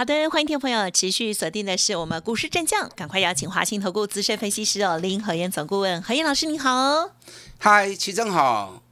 好的，欢迎听众朋友持续锁定的是我们股市战将，赶快邀请华信投顾资深分析师哦林何燕总顾问何燕老师，你好。嗨，齐正好，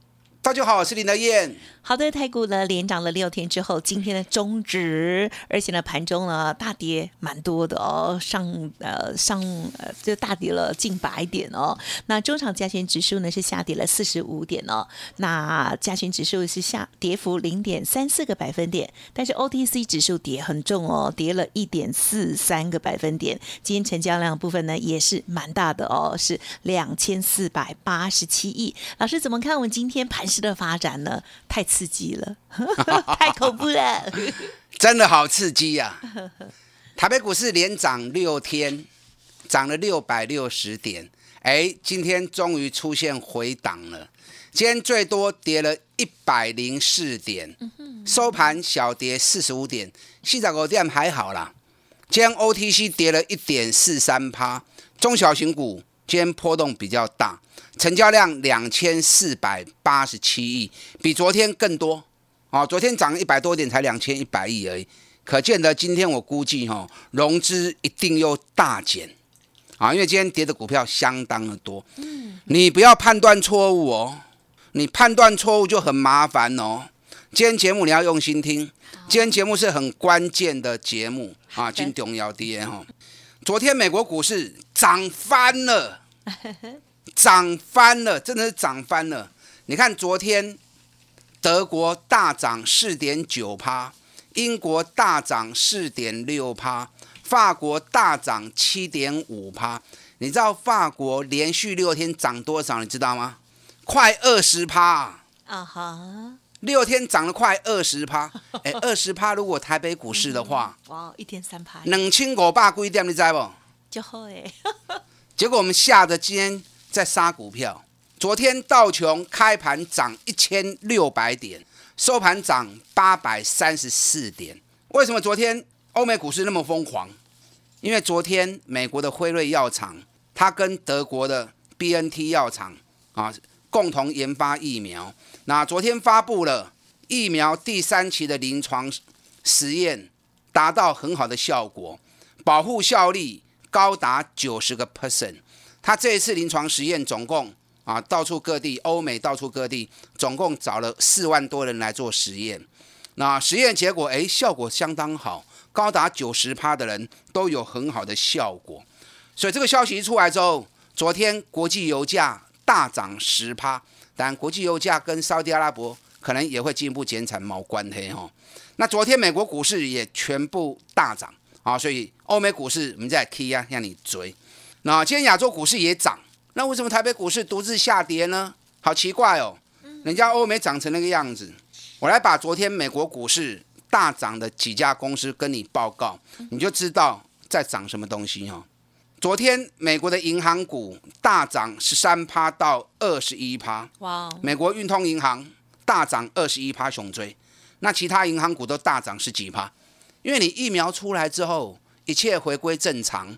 大家好，我是林德燕。好的，太股呢连涨了六天之后，今天的中值，而且呢盘中呢大跌蛮多的哦，上呃上呃就大跌了近百点哦。那中场加权指数呢是下跌了四十五点哦，那加权指数是下跌幅零点三四个百分点，但是 OTC 指数跌很重哦，跌了一点四三个百分点。今天成交量部分呢也是蛮大的哦，是两千四百八十七亿。老师怎么看我们今天盘势的发展呢？太次刺激了，太恐怖了，真的好刺激呀！台北股市连涨六天，涨了六百六十点，哎，今天终于出现回档了。今天最多跌了一百零四点，收盘小跌四十五点，细仔股店还好啦。今天 OTC 跌了一点四三趴，中小型股今天波动比较大。成交量两千四百八十七亿，比昨天更多啊！昨天涨一百多点，才两千一百亿而已。可见得今天我估计哈，融资一定又大减啊！因为今天跌的股票相当的多。嗯，你不要判断错误哦，你判断错误就很麻烦哦。今天节目你要用心听，今天节目是很关键的节目啊！今重要跌哈，昨天美国股市涨翻了。涨翻了，真的是涨翻了！你看，昨天德国大涨四点九趴，英国大涨四点六趴，法国大涨七点五趴。你知道法国连续六天涨多少？你知道吗？快二十趴！啊哈，六天涨了快二十趴。哎，二十趴，如果台北股市的话，哇，一天三趴，两千五百几点，你知不？就好哎。结果我们下的今天。在杀股票。昨天道琼开盘涨一千六百点，收盘涨八百三十四点。为什么昨天欧美股市那么疯狂？因为昨天美国的辉瑞药厂，它跟德国的 B N T 药厂啊共同研发疫苗。那昨天发布了疫苗第三期的临床实验，达到很好的效果，保护效力高达九十个 percent。他这一次临床实验总共啊，到处各地，欧美到处各地，总共找了四万多人来做实验。那实验结果，哎，效果相当好，高达九十趴的人都有很好的效果。所以这个消息一出来之后，昨天国际油价大涨十趴，但国际油价跟沙特阿拉伯可能也会进一步减产毛关黑哈。那昨天美国股市也全部大涨啊，所以欧美股市我们在 K 啊，让你追。那今天亚洲股市也涨，那为什么台北股市独自下跌呢？好奇怪哦，人家欧美涨成那个样子。我来把昨天美国股市大涨的几家公司跟你报告，你就知道在涨什么东西哈。昨天美国的银行股大涨十三趴到二十一趴，哇！美国运通银行大涨二十一趴，熊追。那其他银行股都大涨十几趴，因为你疫苗出来之后，一切回归正常。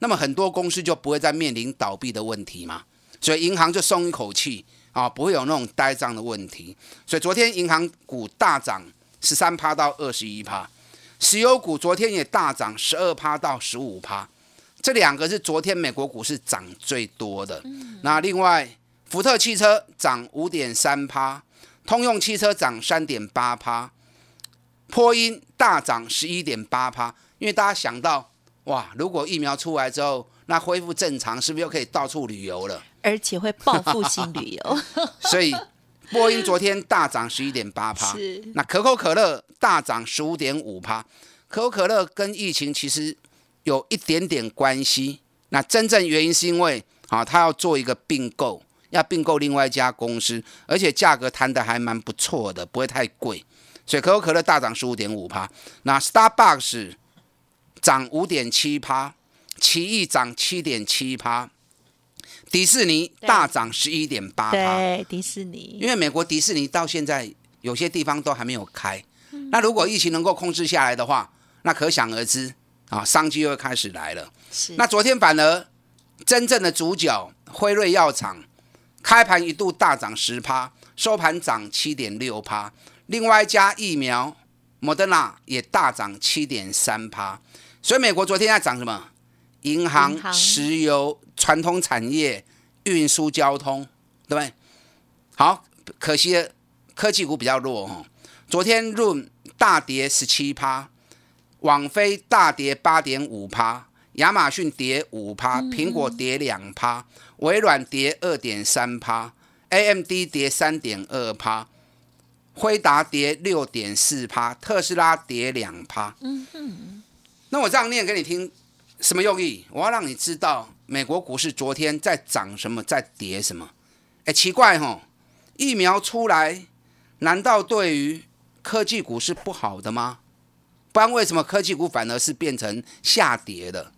那么很多公司就不会再面临倒闭的问题嘛，所以银行就松一口气啊，不会有那种呆账的问题。所以昨天银行股大涨十三趴到二十一趴，石油股昨天也大涨十二趴到十五趴，这两个是昨天美国股市涨最多的。那另外，福特汽车涨五点三趴，通用汽车涨三点八趴，波音大涨十一点八趴，因为大家想到。哇！如果疫苗出来之后，那恢复正常，是不是又可以到处旅游了？而且会报复性旅游。所以，波音昨天大涨十一点八趴。那可口可乐大涨十五点五趴。可口可乐跟疫情其实有一点点关系。那真正原因是因为啊，他要做一个并购，要并购另外一家公司，而且价格谈的还蛮不错的，不会太贵。所以可口可乐大涨十五点五趴。那 Starbucks。涨五点七趴，奇异涨七点七趴迪士尼大涨十一点八趴，对，迪士尼，因为美国迪士尼到现在有些地方都还没有开。嗯那如果疫情能够控制下来的话，那可想而知啊，商机又会开始来了。是那昨天反而真正的主角辉瑞药厂开盘一度大涨十趴，收盘涨七点六趴。另外一家疫苗莫德纳也大涨七点三趴。所以美国昨天在涨什么？银行、石油、传统产业、运输交通，对不对？好，可惜了科技股比较弱哦。昨天 Room 大跌十七趴，网飞大跌八点五趴，亚马逊跌五趴，苹果跌两趴，微软跌二点三趴，AMD 跌三点二趴，辉达跌六点四趴，特斯拉跌两趴。嗯哼那我这样念给你听，什么用意？我要让你知道美国股市昨天在涨什么，在跌什么。哎，奇怪哈、疫苗出来，难道对于科技股是不好的吗？不然为什么科技股反而是变成下跌的？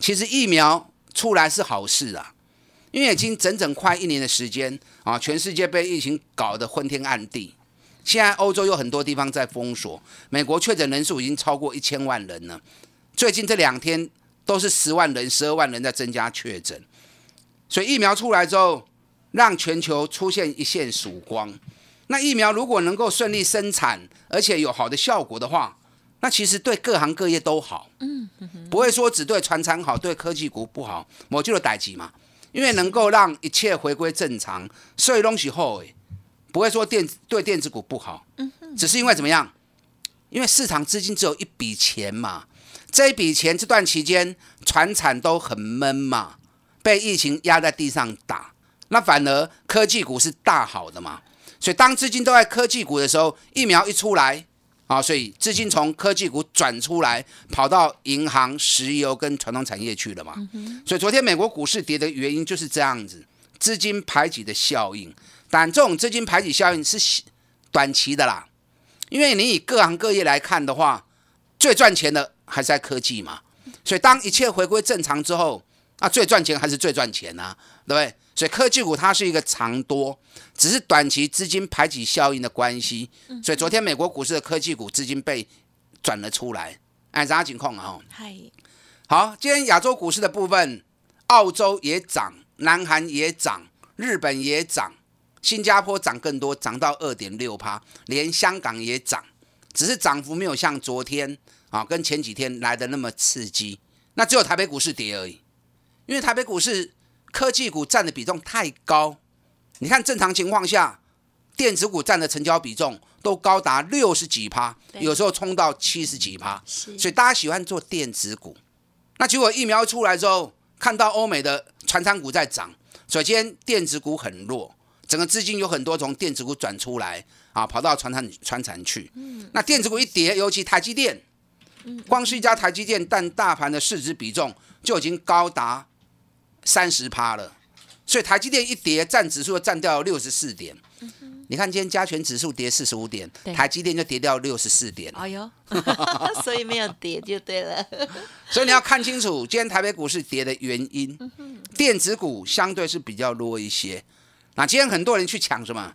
其实疫苗出来是好事啊，因为已经整整快一年的时间啊，全世界被疫情搞得昏天暗地。现在欧洲有很多地方在封锁，美国确诊人数已经超过一千万人了。最近这两天都是十万人、十二万人在增加确诊，所以疫苗出来之后，让全球出现一线曙光。那疫苗如果能够顺利生产，而且有好的效果的话，那其实对各行各业都好。嗯，不会说只对船厂好，对科技股不好。我就有代级嘛，因为能够让一切回归正常，所以东西后诶，不会说电子对电子股不好。嗯，只是因为怎么样？因为市场资金只有一笔钱嘛，这一笔钱这段期间船产都很闷嘛，被疫情压在地上打，那反而科技股是大好的嘛。所以当资金都在科技股的时候，疫苗一出来啊，所以资金从科技股转出来，跑到银行、石油跟传统产业去了嘛。所以昨天美国股市跌的原因就是这样子，资金排挤的效应。但这种资金排挤效应是短期的啦，因为你以各行各业来看的话，最赚钱的还是在科技嘛。所以当一切回归正常之后，啊，最赚钱还是最赚钱啊，对不对？所以科技股它是一个长多，只是短期资金排挤效应的关系。所以昨天美国股市的科技股资金被转了出来，哎啥情况啊？哦嗨，好，今天亚洲股市的部分，澳洲也涨，南韩也涨，日本也涨，新加坡涨更多，涨到二点六趴，连香港也涨，只是涨幅没有像昨天啊跟前几天来的那么刺激。那只有台北股市跌而已，因为台北股市科技股占的比重太高。你看正常情况下，电子股占的成交比重都高达六十几趴，有时候冲到七十几趴。是所以大家喜欢做电子股。那结果疫苗出来之后，看到欧美的传产股在涨，首先电子股很弱，整个资金有很多从电子股转出来啊，跑到船产传产去。那电子股一跌，尤其台积电，光是一家台积电但大盘的市值比重就已经高达三十趴了。所以台积电一跌，占指数占掉六十四点。你看今天加权指数跌四十五点，台积电就跌掉六十四点。哎呦，所以没有跌就对了。所以你要看清楚今天台北股市跌的原因，电子股相对是比较弱一些。那今天很多人去抢什么？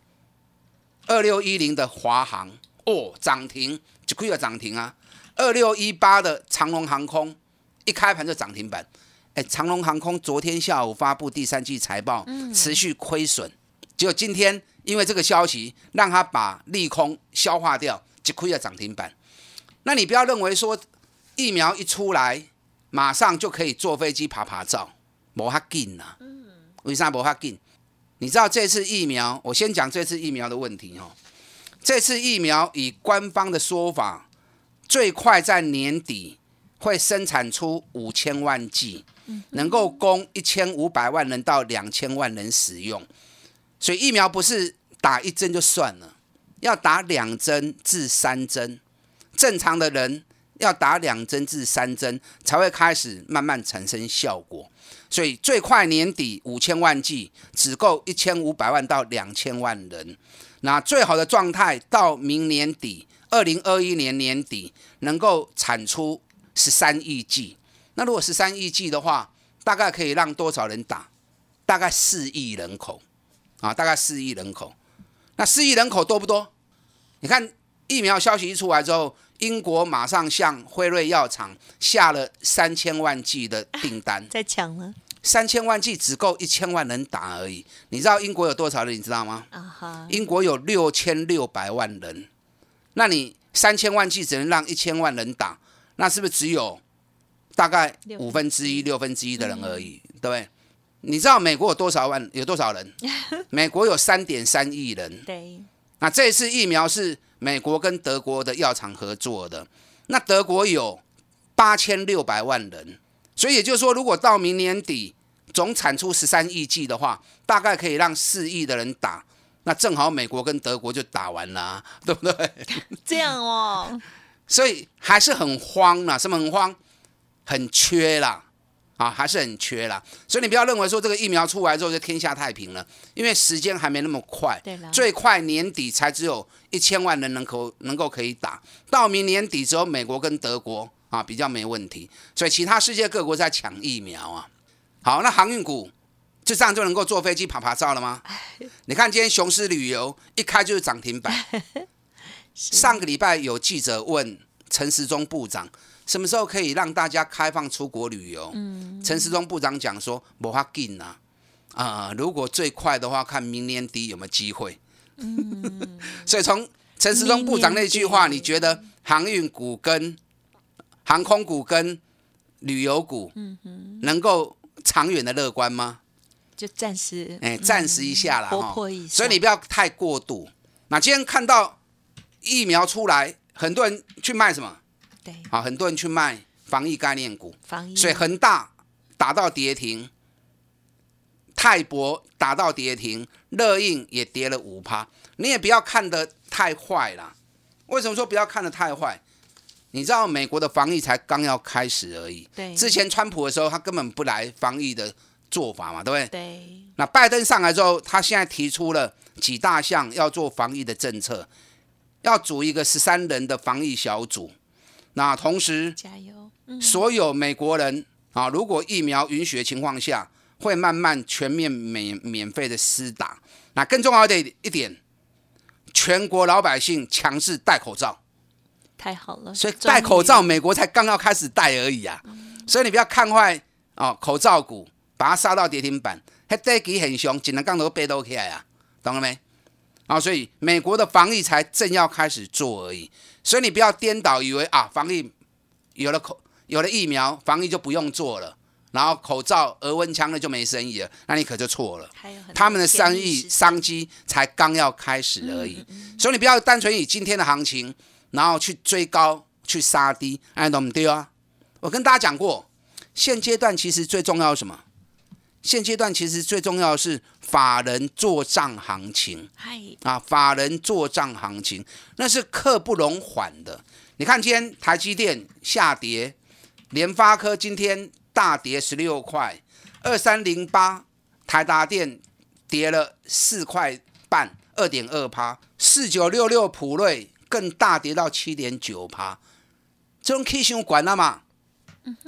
二六一零的华航哦，涨停，就亏了涨停啊。二六一八的长龙航空一开盘就涨停板。哎，长龙航空昨天下午发布第三季财报，持续亏损，结果今天因为这个消息，让他把利空消化掉，就亏了涨停板。那你不要认为说疫苗一出来，马上就可以坐飞机爬爬照，没哈紧呐。为啥没哈紧？你知道这次疫苗，我先讲这次疫苗的问题哦。这次疫苗以官方的说法，最快在年底会生产出五千万剂，能够供一千五百万人到两千万人使用。所以疫苗不是打一针就算了，要打两针至三针。正常的人要打两针至三针才会开始慢慢产生效果，所以最快年底五千万剂只够一千五百万到两千万人。那最好的状态到明年底，二零二一年年底能够产出十三亿剂。那如果十三亿剂的话，大概可以让多少人打？大概四亿人口啊，大概四亿人口。那四亿人口多不多？你看疫苗消息一出来之后，英国马上向辉瑞药厂下了三千万剂的订单，在抢了三千万剂只够一千万人打而已。你知道英国有多少人？你知道吗？啊哈，英国有六千六百万人，那你三千万剂只能让一千万人打，那是不是只有大概五分之一、六分之一的人而已？对不对？你知道美国有多少万？有多少人？美国有三点三亿人。对，那这次疫苗是美国跟德国的药厂合作的，那德国有八千六百万人，所以也就是说，如果到明年底总产出十三亿剂的话，大概可以让四亿的人打，那正好美国跟德国就打完了啊、对不对？这样哦，所以还是很慌啊，什么很慌？很缺啦，啊，还是很缺啦。所以你不要认为说这个疫苗出来之后就天下太平了，因为时间还没那么快。对了，最快年底才只有一千万人能够能够可以打，到明年底只有美国跟德国啊比较没问题，所以其他世界各国在抢疫苗啊。好，那航运股就这样就能够坐飞机爬爬照了吗？你看今天雄狮旅游一开就是涨停板，上个礼拜有记者问陈时中部长。什么时候可以让大家开放出国旅游？嗯，陈时中部长讲说，无法紧呐，啊、如果最快的话，看明年底有没有机会。嗯 所以从陈时中部长那句话，你觉得航运股跟航空股跟旅游股，嗯能够长远的乐观吗？就暂时哎，暂时一下啦，活哈泼一下，所以你不要太过度。那今天看到疫苗出来，很多人去卖什么？对啊，很多人去卖防疫概念股，防疫，所以恒大打到跌停，泰博打到跌停，乐印也跌了五趴。你也不要看得太坏啦。为什么说不要看得太坏？你知道美国的防疫才刚要开始而已。对之前川普的时候，他根本不来防疫的做法嘛，对不对？对那拜登上来之后，他现在提出了几大项要做防疫的政策，要组一个十三人的防疫小组。那同时，加油，嗯所有美国人啊，如果疫苗允许的情况下，会慢慢全面免免费的施打。那更重要的一点，全国老百姓强制戴口罩，太好了，所以戴口罩，美国才刚要开始戴而已啊。所以你不要看坏哦，口罩股把它杀到跌停板，迄跌机很凶，只能刚都背都起来啊，懂了没？啊，所以美国的防疫才正要开始做而已，所以你不要颠倒以为啊，防疫有了口有了疫苗，防疫就不用做了，然后口罩、额温枪的就没生意了，那你可就错了。他们的潜生意商机才刚要开始而已，嗯所以你不要单纯以今天的行情，然后去追高去杀低，哎，懂不对啊？我跟大家讲过，现阶段其实最重要是什么？现阶段其实最重要的是法人做账行情嗨，啊，法人做账行情那是刻不容缓的。你看今天台积电下跌，联发科今天大跌十六块，二三零八台达电跌了四块半，二点二趴，四九六六普瑞更大跌到七点九趴，这种 K 线管了嘛？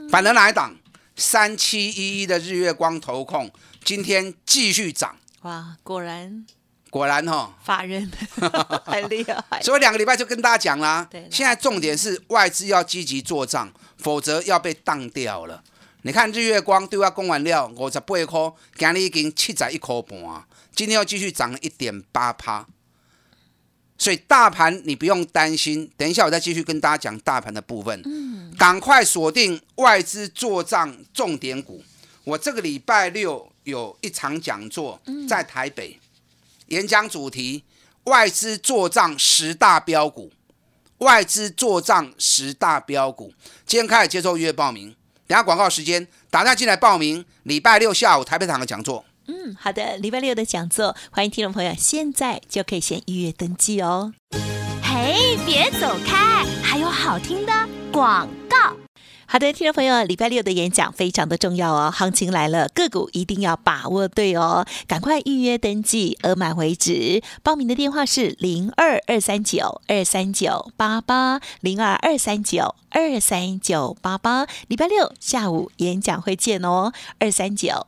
反而哪一档？三七一一的日月光投控今天继续涨，哇，果然。果然哈、法人。很厉害，所以两个礼拜就跟大家讲啦对，现在重点是外资要积极做账，否则要被当掉了。你看日月光对外公完料五十八块，今日已经七十一块半，今天又继续涨了一点八趴。所以大盘你不用担心，等一下我再继续跟大家讲大盘的部分。赶快锁定外资做账重点股。我这个礼拜六有一场讲座在台北，演讲主题外资做账十大标股，外资做账十大标股。今天开始接受预约报名，等下广告时间打电话进来报名。礼拜六下午台北场的讲座。嗯，好的，礼拜六的讲座，欢迎听众朋友现在就可以先预约登记哦。嘿，别走开，还有好听的广告。好的，听众朋友，礼拜六的演讲非常的重要哦，行情来了，个股一定要把握对哦，赶快预约登记，额满为止。报名的电话是零二二三九二三九八八零二二三九二三九八八，礼拜六下午演讲会见哦，二三九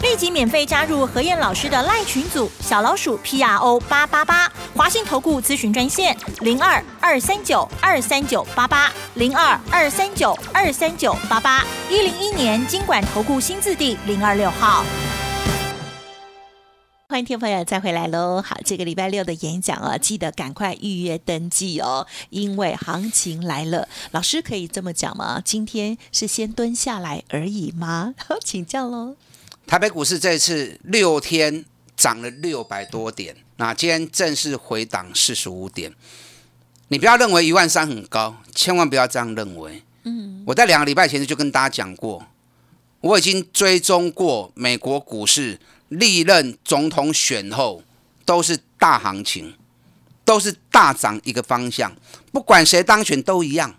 立即免费加入何燕老师的赖群组，小老鼠 P R O 八八八，华信投顾咨询专线零二二三九二三九八八零二二三九二三九八八，一零一年经管投顾新字第零二六号。欢迎听众朋友再回来喽！好，这个礼拜六的演讲啊，记得赶快预约登记哦，因为行情来了。老师可以这么讲吗？今天是先蹲下来而已吗？请教喽。台北股市这次六天涨了六百多点，那今天正式回档四十五点。你不要认为一万三很高，千万不要这样认为。嗯，我在两个礼拜前就跟大家讲过，我已经追踪过美国股市。历任总统选后都是大行情，都是大涨一个方向，不管谁当选都一样，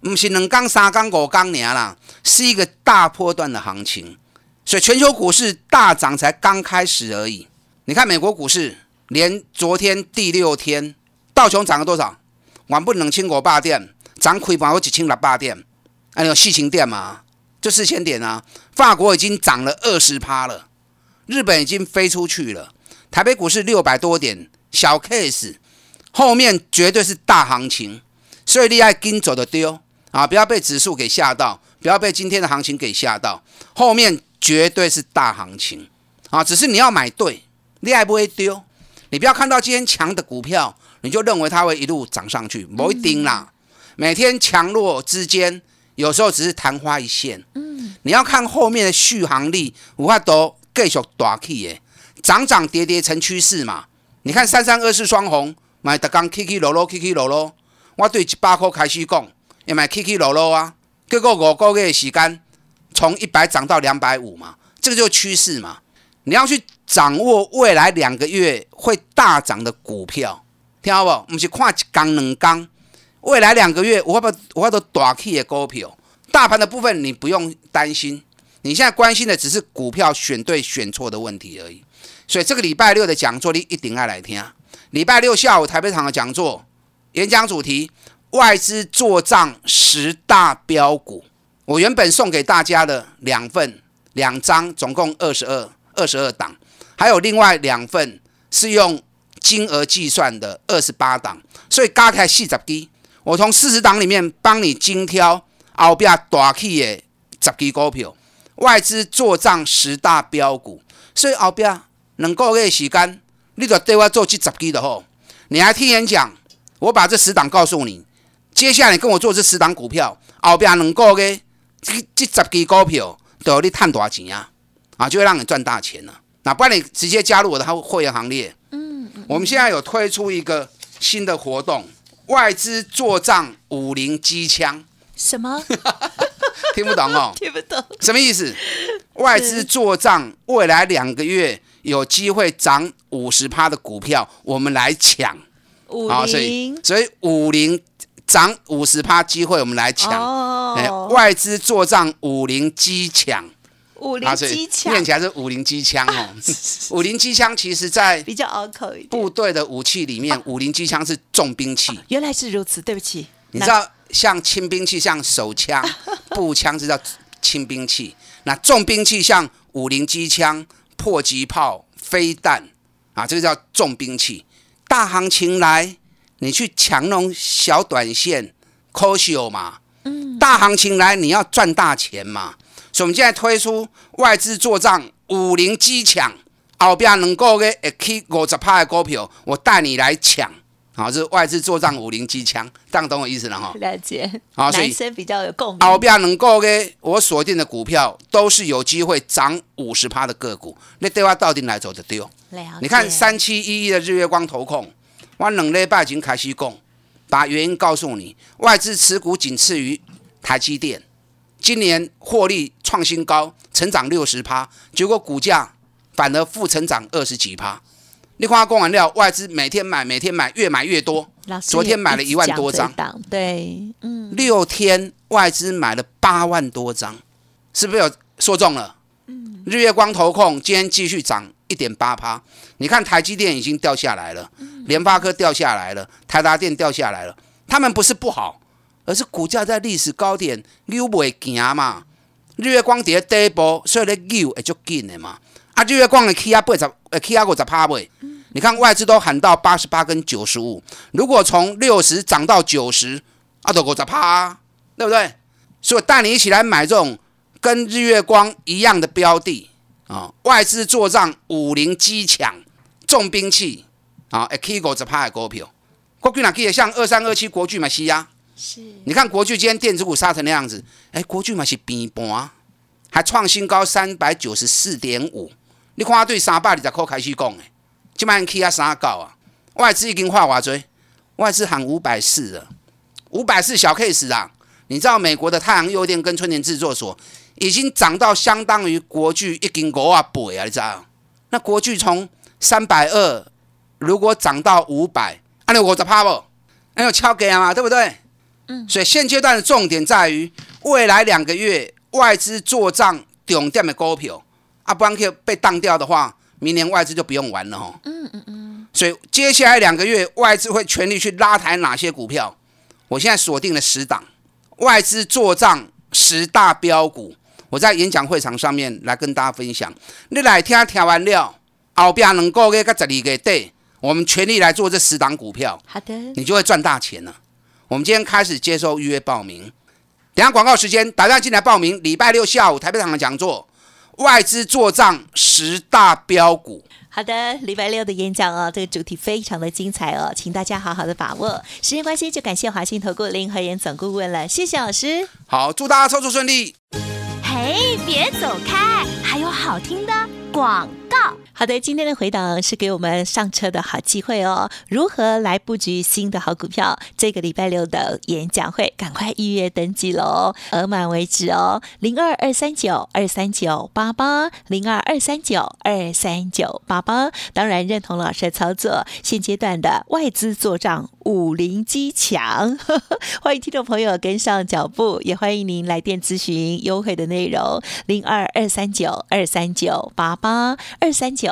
不是两刚、三刚、五刚年啦，是一个大波段的行情，所以全球股市大涨才刚开始而已。你看美国股市，连昨天第六天道琼涨了多少？完不能清国霸店涨亏盘，我只清了霸店，哎有细情店嘛，就四千点啊。法国已经涨了二十趴了。日本已经飞出去了，台北股市六百多点，小 case，后面绝对是大行情，所以厉害跟走的丢啊！不要被指数给吓到，不要被今天的行情给吓到，后面绝对是大行情啊！只是你要买对，厉害不会丢，你不要看到今天强的股票，你就认为它会一路涨上去，不一定啦。每天强弱之间，有时候只是昙花一现，嗯，你要看后面的续航力，无法都。继续大起耶，涨涨跌跌成趋势嘛。你看三三二四双红，买特刚起起落落，起起落落。我对一百块开始讲，也买起起落落啊。结果五个月的时间，从一百涨到两百五嘛，这个就是趋势嘛。你要去掌握未来两个月会大涨的股票，听好不？不是看一缸两缸，未来两个月我不我都大起的股票，大盘的部分你不用担心。你现在关心的只是股票选对选错的问题而已，所以这个礼拜六的讲座你一定要来听。礼拜六下午台北场的讲座，演讲主题：外资做账十大标股。我原本送给大家的两份两张，总共二十二二十二档，还有另外两份是用金额计算的二十八档，所以加起来四十支。我从四十档里面帮你精挑后边大起的十支股票。外资做账十大标股，所以后边两个月时间，你就对我做这十支的吼。你还听演讲，我把这十档告诉你，接下来跟我做这十档股票，后边两个月这这十支股票都要你赚多少钱啊？啊，就会让你赚大钱了。那不然你直接加入我的会员行列。嗯，我们现在有推出一个新的活动，外资做账五零机枪。什么？听不懂哦，听不懂，什么意思？外资做账，未来两个月有机会涨五十趴的股票，我们来抢。五零，所以五零涨五十趴机会，我们来抢。哦，外资做账五零机抢，五零机枪，念起来是五零机枪哦。五零机枪其实在比较拗口一点，部队的武器里面，五零机枪是重兵器。原来是如此，对不起，你知道。像轻兵器，像手枪、步枪，这叫轻兵器。那重兵器像五零机枪、迫击炮、飞弹啊，这个叫重兵器。大行情来，你去抢那种小短线、科秀嘛。嗯。大行情来，你要赚大钱嘛。所以我们现在推出外资做账五零机抢，后边能够个一起五十趴的股票，我带你来抢。好，是外资做账五零机枪，这样懂我意思了哈。了解。好，男生比较有共鸣。后边能够给我锁定的股票，都是有机会涨五十趴的个股。那对话到底来走的丢？你看三七一一的日月光投控，我两礼拜已经开始讲，把原因告诉你。外资持股仅次于台积电，今年获利创新高，成长六十趴，结果股价反而负成长二十几趴。你看，供完料，外资每天买，每天买，越买越多。昨天买了一万多张，对，嗯，六天外资买了八万多张，是不是有说中了？日月光投控今天继续涨一点八趴，你看台积电已经掉下来了，联发科掉下来了，台达电掉下来了，他们不是不好，而是股价在历史高点溜不行嘛。日月光跌第一波，所以咧溜会足紧的嘛。啊，日月光的 K 啊八十，呃 K 啊五十趴位，你看外资都喊到八十八跟九十五，如果从六十涨到九十，啊都五十趴，对不对？所以带你一起来买这种。跟日月光一样的标的啊，外资做账五零机抢重兵器啊，K 五十趴的股票，国巨哪记得像二三二七国巨嘛是啊？是，你看国巨今天电子股杀成那样子，哎，国巨嘛是平盘，还创新高三百九十四点五，你看对三百二十块开始讲诶，今晚 K 啊三高啊，外资已经画偌追，外资喊五百四了，五百四小 case 啊，你知道美国的太阳诱电跟春田制作所？已经涨到相当于国巨一斤五啊倍啊！你知道？那国巨从三百二，如果涨到五百，按你五十趴不？那有敲给啊嘛，对不对？嗯。所以现阶段的重点在于未来两个月外资做账重点的股票，啊，不然可以被当掉的话，明年外资就不用玩了哦。嗯嗯嗯。所以接下来两个月外资会全力去拉抬哪些股票？我现在锁定了十档外资做账十大标股。我在演讲会场上面来跟大家分享，你来听听完了，后边能够月跟十二个对，我们全力来做这十档股票，好的，你就会赚大钱了。我们今天开始接受预约报名，等下广告时间，打电话进来报名。礼拜六下午台北场的讲座，外资做账十大标股。好的，礼拜六的演讲哦，这个主题非常的精彩哦，请大家好好的把握。时间关系，就感谢华信投顾林和妍总顾问了，谢谢老师。好，祝大家操作顺利。嘿，别走开！还有好听的广告。好的，今天的回档是给我们上车的好机会哦。如何来布局新的好股票？这个礼拜六的演讲会，赶快预约登记喽，额满为止哦。零二二三九二三九八八，零二二三九二三九八八。当然认同老师的操作，现阶段的外资做账五零机强，欢迎听众朋友跟上脚步，也欢迎您来电咨询优惠的内容，零二二三九二三九八八二三九。